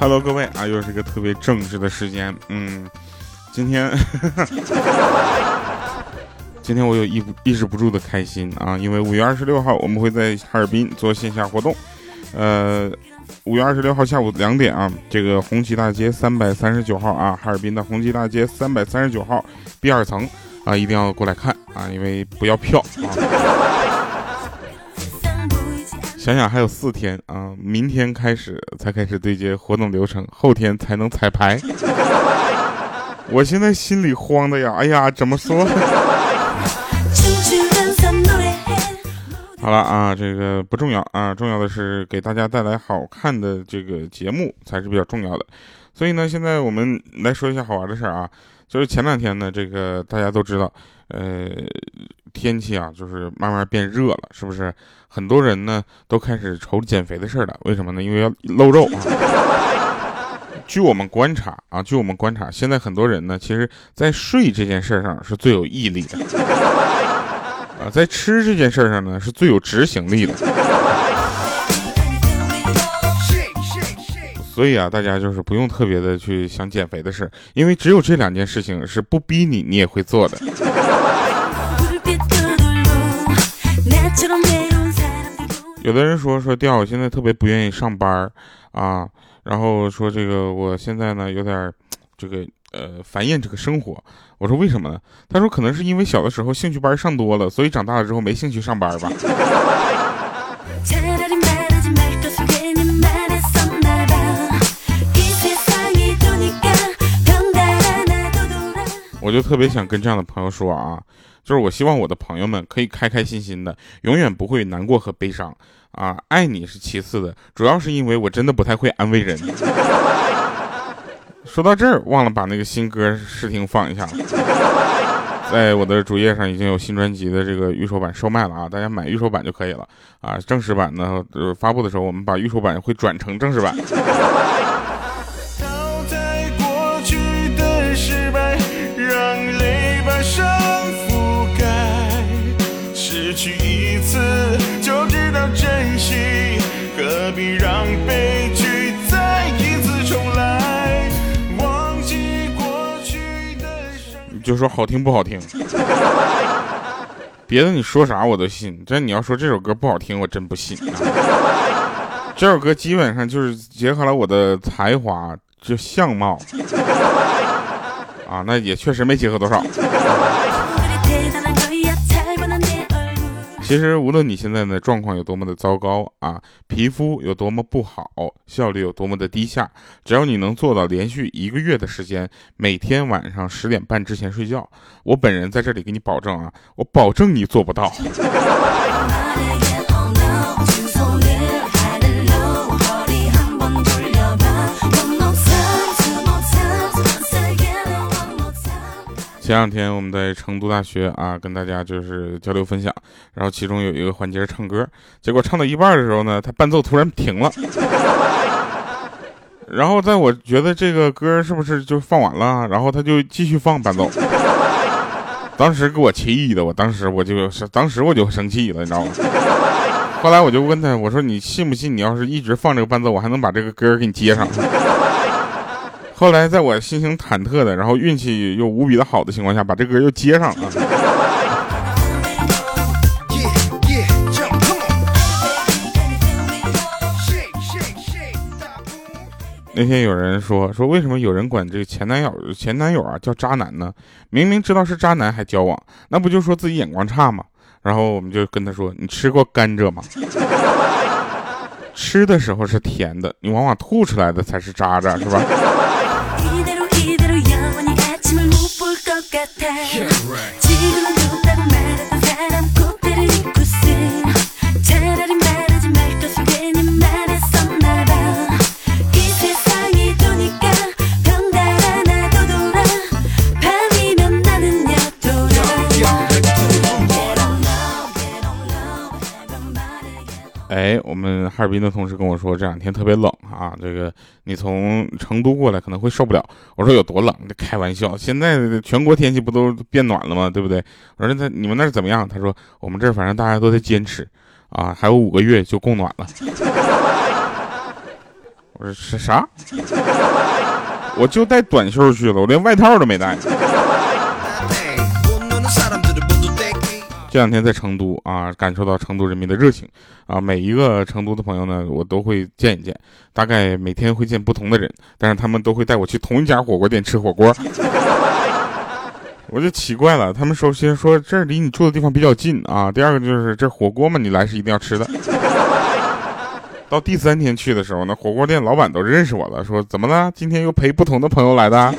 Hello，各位啊，又是一个特别正直的时间。嗯，今天，今天我有抑抑制不住的开心啊，因为五月二十六号我们会在哈尔滨做线下活动。呃，五月二十六号下午两点啊，这个红旗大街三百三十九号啊，哈尔滨的红旗大街三百三十九号 B 二层啊，一定要过来看啊，因为不要票啊。想想还有四天啊，明天开始才开始对接活动流程，后天才能彩排。我现在心里慌的呀，哎呀，怎么说？好了啊，这个不重要啊，重要的是给大家带来好看的这个节目才是比较重要的。所以呢，现在我们来说一下好玩的事儿啊，就是前两天呢，这个大家都知道，呃。天气啊，就是慢慢变热了，是不是？很多人呢都开始愁减肥的事儿了。为什么呢？因为要露肉啊。据我们观察啊，据我们观察，现在很多人呢，其实在睡这件事上是最有毅力的啊，在吃这件事上呢是最有执行力的。所以啊，大家就是不用特别的去想减肥的事，因为只有这两件事情是不逼你你也会做的。有的人说说调，我现在特别不愿意上班啊，然后说这个我现在呢有点这个呃烦厌这个生活。我说为什么呢？他说可能是因为小的时候兴趣班上多了，所以长大了之后没兴趣上班吧。我就特别想跟这样的朋友说啊。就是我希望我的朋友们可以开开心心的，永远不会难过和悲伤啊！爱你是其次的，主要是因为我真的不太会安慰人。说到这儿，忘了把那个新歌试听放一下了，在我的主页上已经有新专辑的这个预售版售卖了啊，大家买预售版就可以了啊。正式版呢，呃，发布的时候我们把预售版会转成正式版。就说好听不好听，别的你说啥我都信。但你要说这首歌不好听，我真不信。这首歌基本上就是结合了我的才华，就相貌啊，那也确实没结合多少。其实无论你现在的状况有多么的糟糕啊，皮肤有多么不好，效率有多么的低下，只要你能做到连续一个月的时间，每天晚上十点半之前睡觉，我本人在这里给你保证啊，我保证你做不到。前两天我们在成都大学啊，跟大家就是交流分享，然后其中有一个环节是唱歌，结果唱到一半的时候呢，他伴奏突然停了，然后在我觉得这个歌是不是就放完了，然后他就继续放伴奏，当时给我气的，我当时我就当时我就生气了，你知道吗？后来我就问他，我说你信不信，你要是一直放这个伴奏，我还能把这个歌给你接上？后来，在我心情忐忑的，然后运气又无比的好的情况下，把这歌又接上了。那天有人说说，为什么有人管这个前男友前男友啊叫渣男呢？明明知道是渣男还交往，那不就说自己眼光差吗？然后我们就跟他说：“你吃过甘蔗吗？吃的时候是甜的，你往往吐出来的才是渣渣，是吧？” 같아 yeah, right. 지금은 哎，我们哈尔滨的同事跟我说，这两天特别冷啊，这个你从成都过来可能会受不了。我说有多冷？开玩笑，现在全国天气不都变暖了吗？对不对？我说他你们那儿怎么样？他说我们这儿反正大家都在坚持啊，还有五个月就供暖了。我说是啥？我就带短袖去了，我连外套都没带。这两天在成都啊，感受到成都人民的热情啊！每一个成都的朋友呢，我都会见一见，大概每天会见不同的人，但是他们都会带我去同一家火锅店吃火锅。我就奇怪了，他们首先说这离你住的地方比较近啊，第二个就是这火锅嘛，你来是一定要吃的。到第三天去的时候，那火锅店老板都认识我了，说怎么了？今天又陪不同的朋友来的？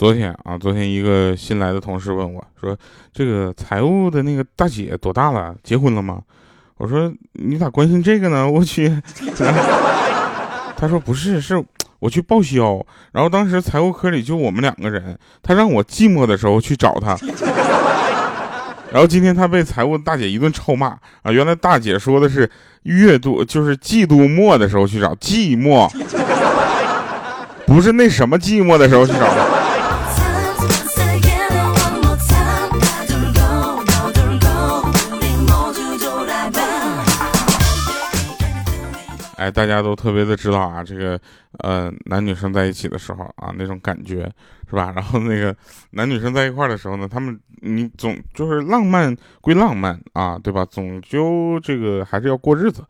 昨天啊，昨天一个新来的同事问我说：“这个财务的那个大姐多大了？结婚了吗？”我说：“你咋关心这个呢？” 我去，他说：“不是，是我去报销。然后当时财务科里就我们两个人，他让我寂寞的时候去找他。然后今天他被财务大姐一顿臭骂啊！原来大姐说的是月度，就是季度末的时候去找，寂寞，不是那什么寂寞的时候去找。”哎，大家都特别的知道啊，这个呃，男女生在一起的时候啊，那种感觉是吧？然后那个男女生在一块儿的时候呢，他们你总就是浪漫归浪漫啊，对吧？总究这个还是要过日子。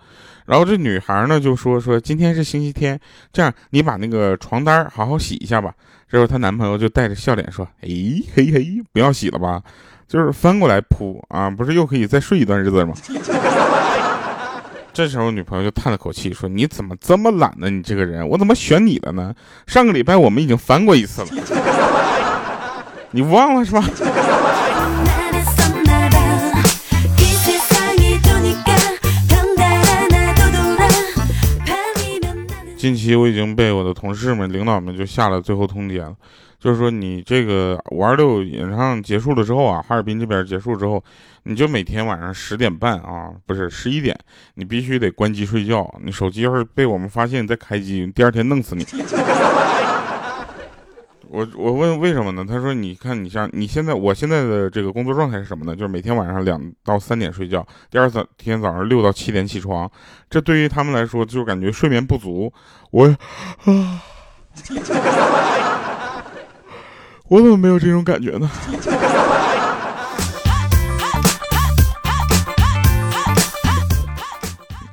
然后这女孩呢就说说今天是星期天，这样你把那个床单好好洗一下吧。这时候她男朋友就带着笑脸说：“哎嘿嘿，不要洗了吧，就是翻过来铺啊，不是又可以再睡一段日子吗？” 这时候女朋友就叹了口气说：“你怎么这么懒呢？你这个人，我怎么选你了呢？上个礼拜我们已经翻过一次了，你忘了是吧？”近期我已经被我的同事们、领导们就下了最后通牒了，就是说你这个五二六演唱结束了之后啊，哈尔滨这边结束之后，你就每天晚上十点半啊，不是十一点，你必须得关机睡觉。你手机要是被我们发现再开机，第二天弄死你。我我问为什么呢？他说：“你看，你像你现在，我现在的这个工作状态是什么呢？就是每天晚上两到三点睡觉，第二早天早上六到七点起床。这对于他们来说，就感觉睡眠不足。我啊，我怎么没有这种感觉呢？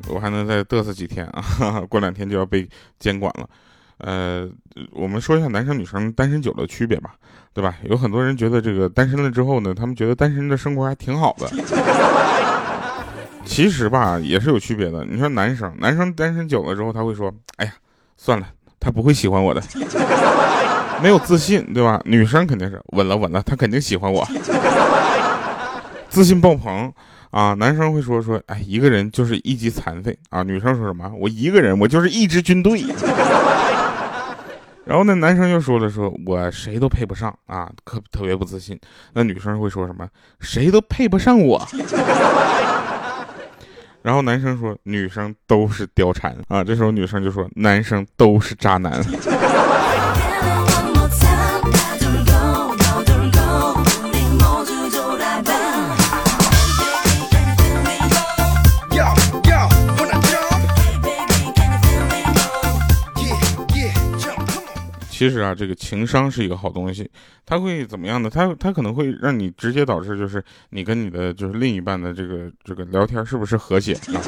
我还能再嘚瑟几天啊！过两天就要被监管了。”呃，我们说一下男生女生单身久的区别吧，对吧？有很多人觉得这个单身了之后呢，他们觉得单身的生活还挺好的。其实吧，也是有区别的。你说男生，男生单身久了之后，他会说：“哎呀，算了，他不会喜欢我的，没有自信，对吧？”女生肯定是稳了稳了，她肯定喜欢我，自信爆棚啊！男生会说说：“哎，一个人就是一级残废啊！”女生说什么？我一个人，我就是一支军队。然后那男生又说了，说我谁都配不上啊，可特别不自信。那女生会说什么？谁都配不上我。然后男生说，女生都是貂蝉啊。这时候女生就说，男生都是渣男。其实啊，这个情商是一个好东西，它会怎么样呢？它它可能会让你直接导致，就是你跟你的就是另一半的这个这个聊天是不是和谐啊？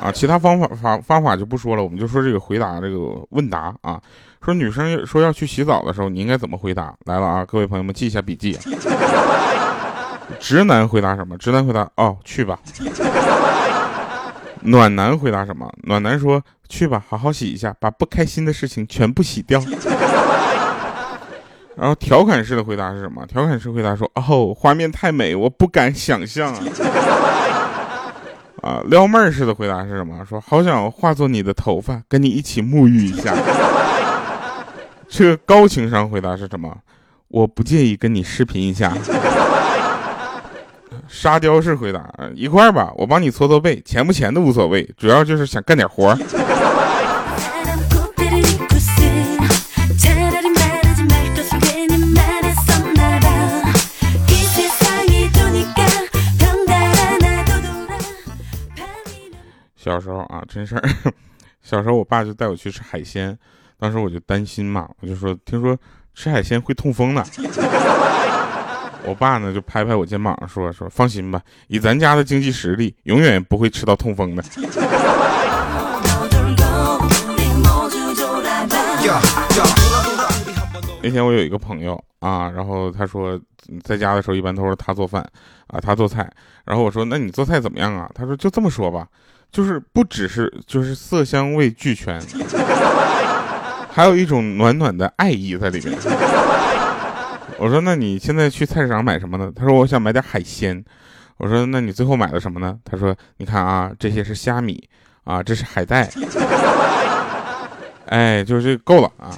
啊其他方法方方法就不说了，我们就说这个回答这个问答啊。说女生说要去洗澡的时候，你应该怎么回答？来了啊，各位朋友们记一下笔记。直男回答什么？直男回答哦，去吧。暖男回答什么？暖男说：“去吧，好好洗一下，把不开心的事情全部洗掉。”然后调侃式的回答是什么？调侃式回答说：“哦，画面太美，我不敢想象。”啊，撩妹式的回答是什么？说：“好想化作你的头发，跟你一起沐浴一下。”这个高情商回答是什么？我不介意跟你视频一下。沙雕式回答一块儿吧我帮你搓搓背钱不钱都无所谓主要就是想干点活儿。小时候啊真事儿。小时候我爸就带我去吃海鲜当时我就担心嘛我就说听说吃海鲜会痛风呢。我爸呢就拍拍我肩膀说说放心吧，以咱家的经济实力，永远不会吃到痛风的。那天我有一个朋友啊，然后他说在家的时候一般都是他做饭啊，他做菜。然后我说那你做菜怎么样啊？他说就这么说吧，就是不只是就是色香味俱全，还有一种暖暖的爱意在里面。我说那你现在去菜市场买什么呢？他说我想买点海鲜。我说那你最后买了什么呢？他说你看啊，这些是虾米啊，这是海带。哎，就是够了啊。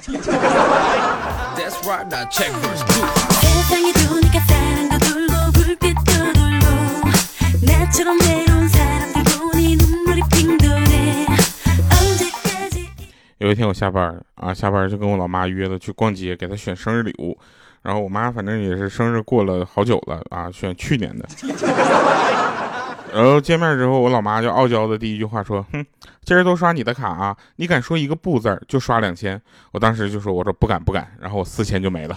有一天我下班啊，下班就跟我老妈约了去逛街，给她选生日礼物。然后我妈反正也是生日过了好久了啊，选去年的。然后见面之后，我老妈就傲娇的第一句话说：“哼，今儿都刷你的卡啊，你敢说一个不字就刷两千。”我当时就说：“我说不敢不敢。”然后我四千就没了。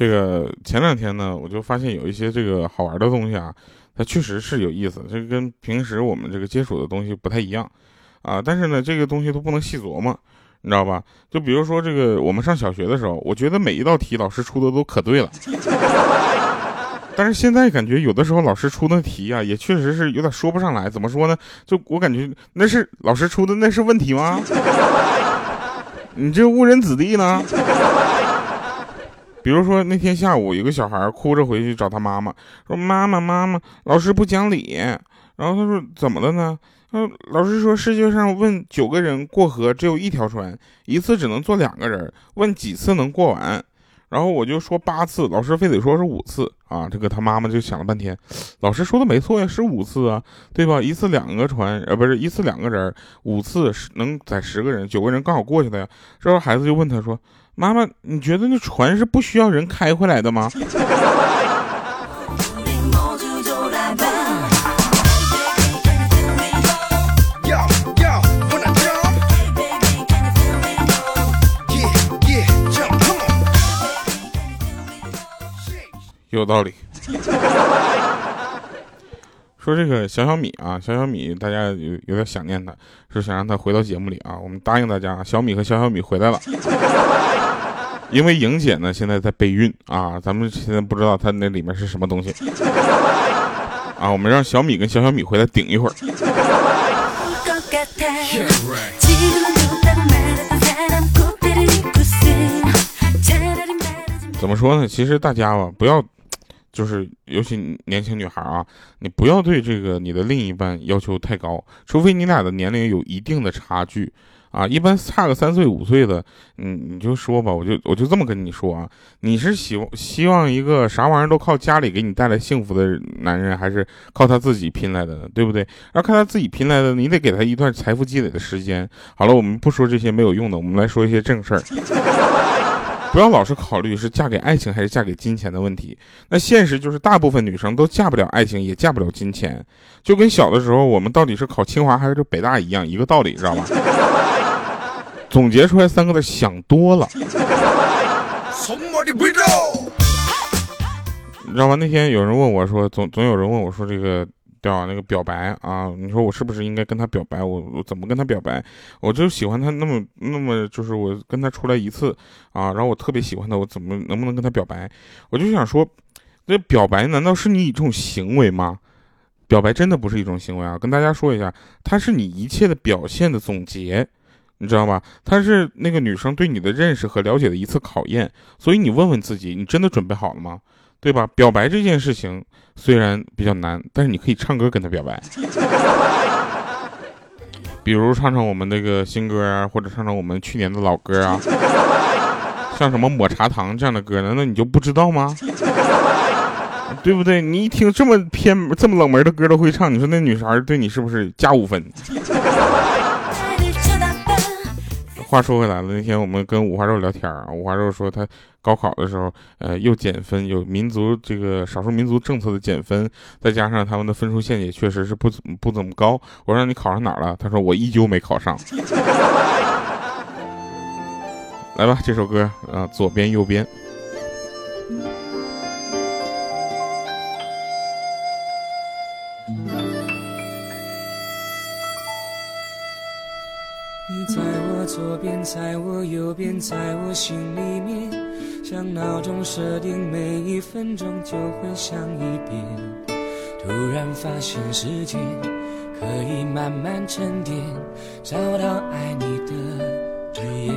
这个前两天呢，我就发现有一些这个好玩的东西啊。它确实是有意思，这跟平时我们这个接触的东西不太一样，啊，但是呢，这个东西都不能细琢磨，你知道吧？就比如说这个，我们上小学的时候，我觉得每一道题老师出的都可对了，但是现在感觉有的时候老师出的题啊，也确实是有点说不上来。怎么说呢？就我感觉那是老师出的，那是问题吗？你这误人子弟呢？比如说那天下午，有个小孩哭着回去找他妈妈，说：“妈妈，妈妈，老师不讲理。”然后他说：“怎么了呢？”嗯，老师说：“世界上问九个人过河只有一条船，一次只能坐两个人，问几次能过完？”然后我就说八次，老师非得说是五次啊。这个他妈妈就想了半天，老师说的没错呀，是五次啊，对吧？一次两个船，呃，不是一次两个人，五次能载十个人，九个人刚好过去的呀。这时候孩子就问他说。妈妈，你觉得那船是不需要人开回来的吗？有道理。说这个小小米啊，小小米，大家有有点想念他，是想让他回到节目里啊。我们答应大家，小米和小小米回来了。因为莹姐呢现在在备孕啊，咱们现在不知道她那里面是什么东西啊，我们让小米跟小小米回来顶一会儿。怎么说呢？其实大家吧，不要，就是尤其年轻女孩啊，你不要对这个你的另一半要求太高，除非你俩的年龄有一定的差距。啊，一般差个三岁五岁的，你，你就说吧，我就我就这么跟你说啊，你是希望希望一个啥玩意儿都靠家里给你带来幸福的男人，还是靠他自己拼来的呢？对不对？要靠他自己拼来的，你得给他一段财富积累的时间。好了，我们不说这些没有用的，我们来说一些正事儿。不要老是考虑是嫁给爱情还是嫁给金钱的问题。那现实就是，大部分女生都嫁不了爱情，也嫁不了金钱，就跟小的时候我们到底是考清华还是北大一样，一个道理，知道吧？总结出来三个字：想多了。你知道吗？那天有人问我说，总总有人问我说，这个掉那个表白啊，你说我是不是应该跟他表白？我我怎么跟他表白？我就喜欢他那么那么，就是我跟他出来一次啊，然后我特别喜欢他，我怎么能不能跟他表白？我就想说，这表白难道是你一种行为吗？表白真的不是一种行为啊！跟大家说一下，它是你一切的表现的总结。你知道吧？他是那个女生对你的认识和了解的一次考验，所以你问问自己，你真的准备好了吗？对吧？表白这件事情虽然比较难，但是你可以唱歌跟他表白，比如唱唱我们那个新歌啊，或者唱唱我们去年的老歌啊，像什么抹茶糖这样的歌，难道你就不知道吗？对不对？你一听这么偏、这么冷门的歌都会唱，你说那女孩对你是不是加五分？话说回来了，那天我们跟五花肉聊天啊，五花肉说他高考的时候，呃，又减分，有民族这个少数民族政策的减分，再加上他们的分数线也确实是不怎不怎么高。我说你考上哪儿了？他说我依旧没考上。来吧，这首歌啊，左边右边。在我左边，在我右边，在我心里面，像闹钟设定，每一分钟就会响一遍。突然发现时间可以慢慢沉淀，找到爱你的语言。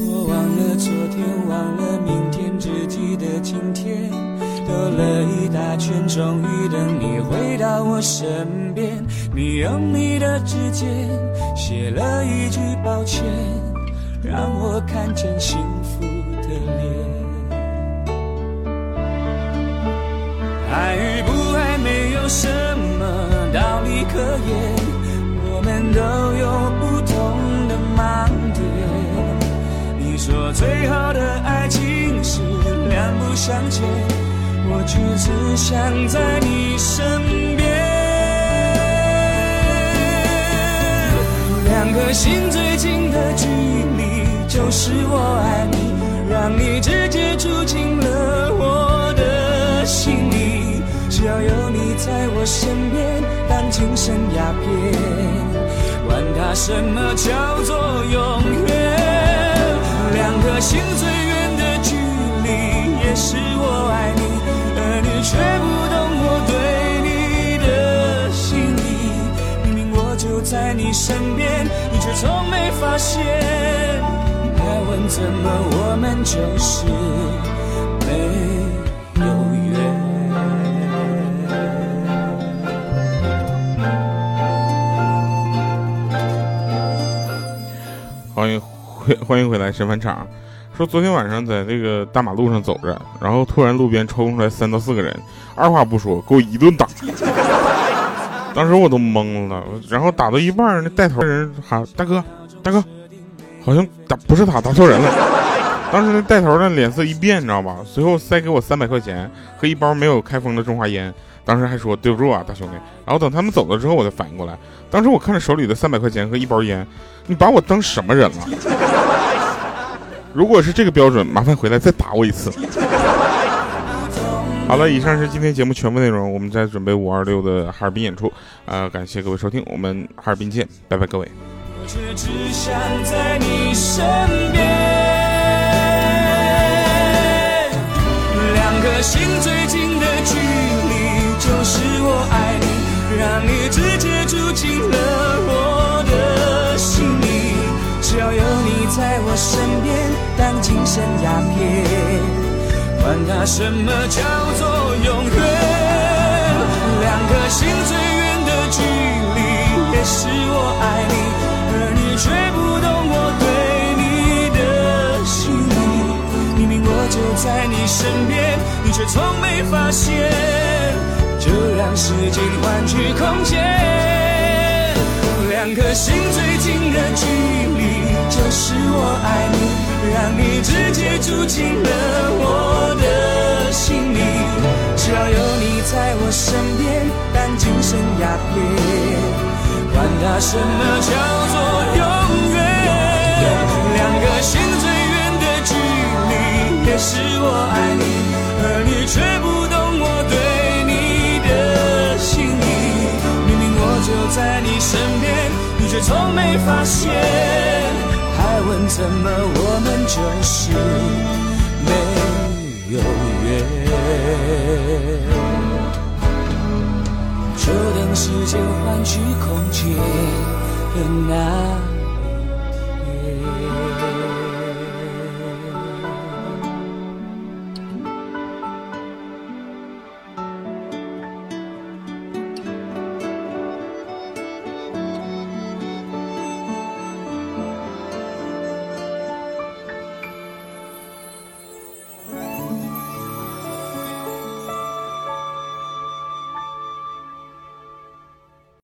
我忘了昨天，忘了明天，只记得今天。兜了一大圈，终于等你回到我身边。你用你的指尖写了一句抱歉，让我看见幸福的脸。爱与不爱没有什么道理可言，我们都有不同的盲点。你说最好的爱情是两不相欠。我却只想在你身边，两颗心最近的距离就是我爱你，让你直接住进了我的心里。只要有你在我身边，当精神鸦片，管它什么叫做从没发现。还问怎么我们就是没有缘？欢迎回 欢迎回来，神返场。说昨天晚上在这个大马路上走着，然后突然路边冲出来三到四个人，二话不说给我一顿打。当时我都懵了，然后打到一半，那带头人喊：“大哥，大哥！”好像打不是他，打错人了。当时那带头的脸色一变，你知道吧？随后塞给我三百块钱和一包没有开封的中华烟。当时还说：“对不住啊，大兄弟。”然后等他们走了之后，我才反应过来。当时我看着手里的三百块钱和一包烟，你把我当什么人了？如果是这个标准，麻烦回来再打我一次。好了，以上是今天节目全部内容，我们在准备五二六的哈尔滨演出，啊，感谢各位收听，我们哈尔滨见，拜拜，各位。两颗心最近的距离，就是我爱你，让你直接住进了我的心里，只要有你在我身边。当精神鸦片，管它什么叫做永远。两颗心最远的距离，也是我爱你，而你却不懂我对你的心意。明明我就在你身边，你却从没发现。就让时间换取空间，两颗心最近的距离，就是我爱你。让你直接住进了我的心里，只要有你在我身边，当精神鸦片，管它什么叫做永远。两个心最远的距离，也是我爱你，而你却不懂我对你的心意。明明我就在你身边，你却从没发现。还问怎么我们就是没有缘？就等时间换取空间很难。